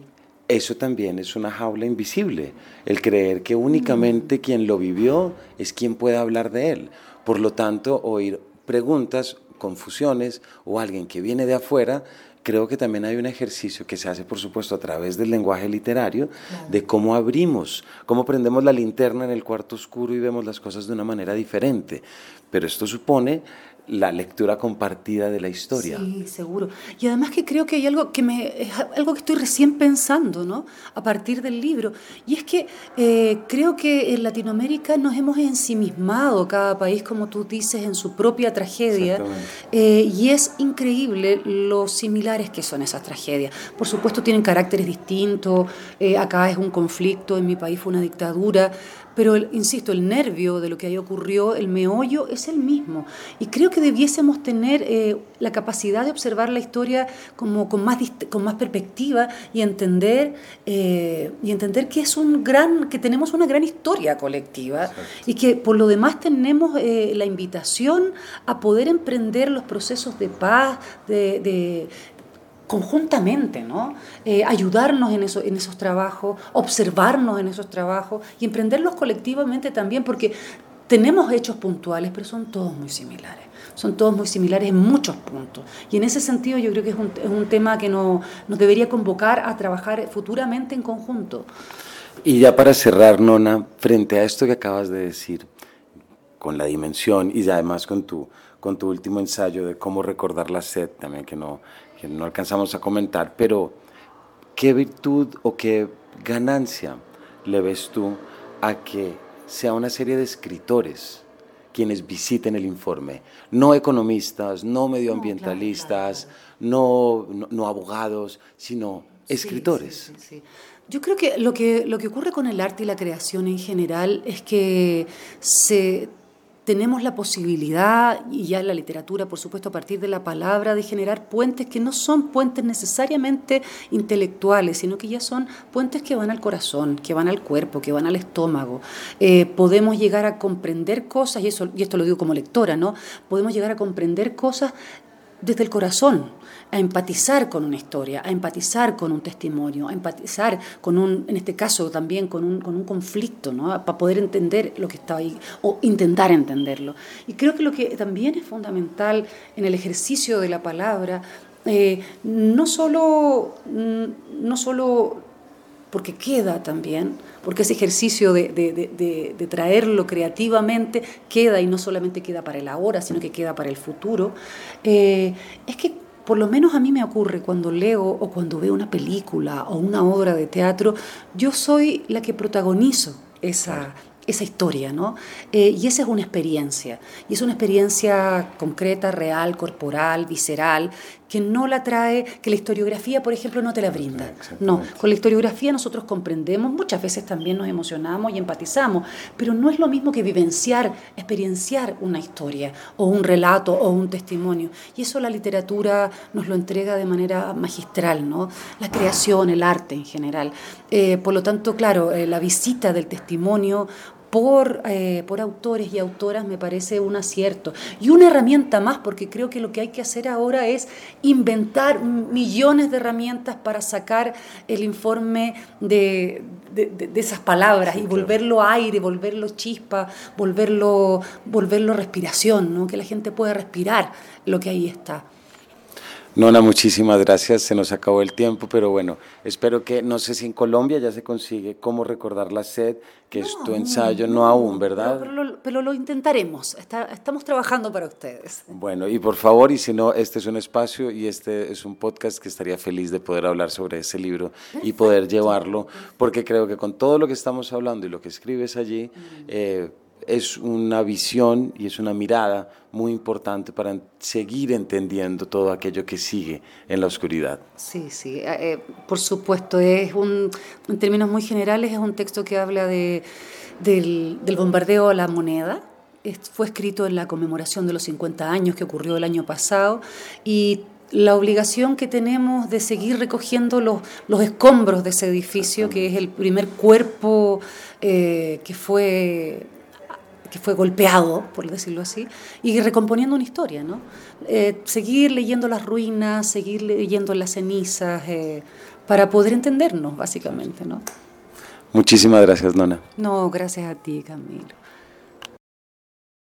eso también es una jaula invisible, el creer que únicamente quien lo vivió es quien puede hablar de él. Por lo tanto, oír preguntas, confusiones o alguien que viene de afuera creo que también hay un ejercicio que se hace, por supuesto, a través del lenguaje literario, de cómo abrimos, cómo prendemos la linterna en el cuarto oscuro y vemos las cosas de una manera diferente. Pero esto supone la lectura compartida de la historia. Sí, seguro. Y además que creo que hay algo que me es algo que estoy recién pensando, ¿no? A partir del libro. Y es que eh, creo que en Latinoamérica nos hemos ensimismado, cada país, como tú dices, en su propia tragedia. Eh, y es increíble lo similares que son esas tragedias. Por supuesto tienen caracteres distintos. Eh, acá es un conflicto, en mi país fue una dictadura. Pero, insisto, el nervio de lo que ahí ocurrió, el meollo, es el mismo. Y creo que debiésemos tener eh, la capacidad de observar la historia como, con, más, con más perspectiva y entender, eh, y entender que, es un gran, que tenemos una gran historia colectiva y que por lo demás tenemos eh, la invitación a poder emprender los procesos de paz, de, conjuntamente, ¿no? Eh, ayudarnos en, eso, en esos trabajos, observarnos en esos trabajos y emprenderlos colectivamente también, porque tenemos hechos puntuales, pero son todos muy similares. Son todos muy similares en muchos puntos. Y en ese sentido yo creo que es un, tema que no, nos debería convocar a trabajar futuramente en conjunto. Y ya para cerrar, Nona, frente a esto que acabas de decir, con la dimensión y además con tu, con tu último ensayo de cómo recordar la sed, también que no, que no alcanzamos a comentar, pero ¿qué virtud o qué ganancia le ves tú a que sea una serie de escritores quienes visiten el informe? No economistas, no medioambientalistas, no, no, abogados, sino escritores. Yo creo que lo, que lo que ocurre con el arte y la creación en general es que se tenemos la posibilidad, y ya en la literatura, por supuesto, a partir de la palabra, de generar puentes que no son puentes necesariamente intelectuales, sino que ya son puentes que van al corazón, que van al cuerpo, que van al estómago. Eh, podemos llegar a comprender cosas, y, eso, y esto lo digo como lectora, ¿no? Podemos llegar a comprender cosas desde el corazón a empatizar con una historia, a empatizar con un testimonio, a empatizar con un, en este caso también con un, con un conflicto, ¿no? para poder entender lo que está ahí o intentar entenderlo. Y creo que lo que también es fundamental en el ejercicio de la palabra, eh, no solo, mm, no solo porque queda también, porque ese ejercicio de, de, de, traerlo creativamente queda y no solamente queda para el ahora, sino que queda para el futuro, eh, es que por lo menos a mí me ocurre cuando leo o cuando veo una película o una obra de teatro, yo soy la que protagonizo esa, esa historia, ¿no? Eh, y esa es una experiencia, y es una experiencia concreta, real, corporal, visceral, que no la trae, que la historiografía, por ejemplo, no te la brinda. No, con la historiografía nosotros comprendemos, muchas veces también nos emocionamos y empatizamos, pero no es lo mismo que vivenciar, experienciar una historia o un relato o un testimonio. Y eso la literatura nos lo entrega de manera magistral, ¿no? La creación, el arte en general. Eh, por lo tanto, claro, eh, la visita del testimonio por, eh, por autores y autoras me parece un acierto. Y una herramienta más, porque creo que lo que hay que hacer ahora es inventar millones de herramientas para sacar el informe de, de, esas palabras y volverlo aire, volverlo chispa, volverlo, volverlo respiración, ¿no? que la gente pueda respirar lo que ahí está. Nona, muchísimas gracias. Se nos acabó el tiempo, pero bueno, espero que, no sé si en Colombia ya se consigue cómo recordar la sed, que es tu ensayo, no, aún, ¿verdad? Pero, lo, intentaremos. estamos trabajando para ustedes. Bueno, y por favor, y si no, este es un espacio y este es un podcast que estaría feliz de poder hablar sobre ese libro y poder llevarlo, porque creo que con todo lo que estamos hablando y lo que escribes allí, eh, es una visión y es una mirada muy importante para seguir entendiendo todo aquello que sigue en la oscuridad. Sí, sí, eh, eh, por supuesto, es un, en términos muy generales es un texto que habla de, del, bombardeo a la moneda, fue escrito en la conmemoración de los 50 años que ocurrió el año pasado y la obligación que tenemos de seguir recogiendo los, los escombros de ese edificio, que es el primer cuerpo eh, que fue que fue golpeado, por decirlo así, y recomponiendo una historia, ¿no? Eh, seguir leyendo las ruinas, seguir leyendo las cenizas, eh, para poder entendernos, básicamente, ¿no? Muchísimas gracias, Nona. No, gracias a ti, Camilo.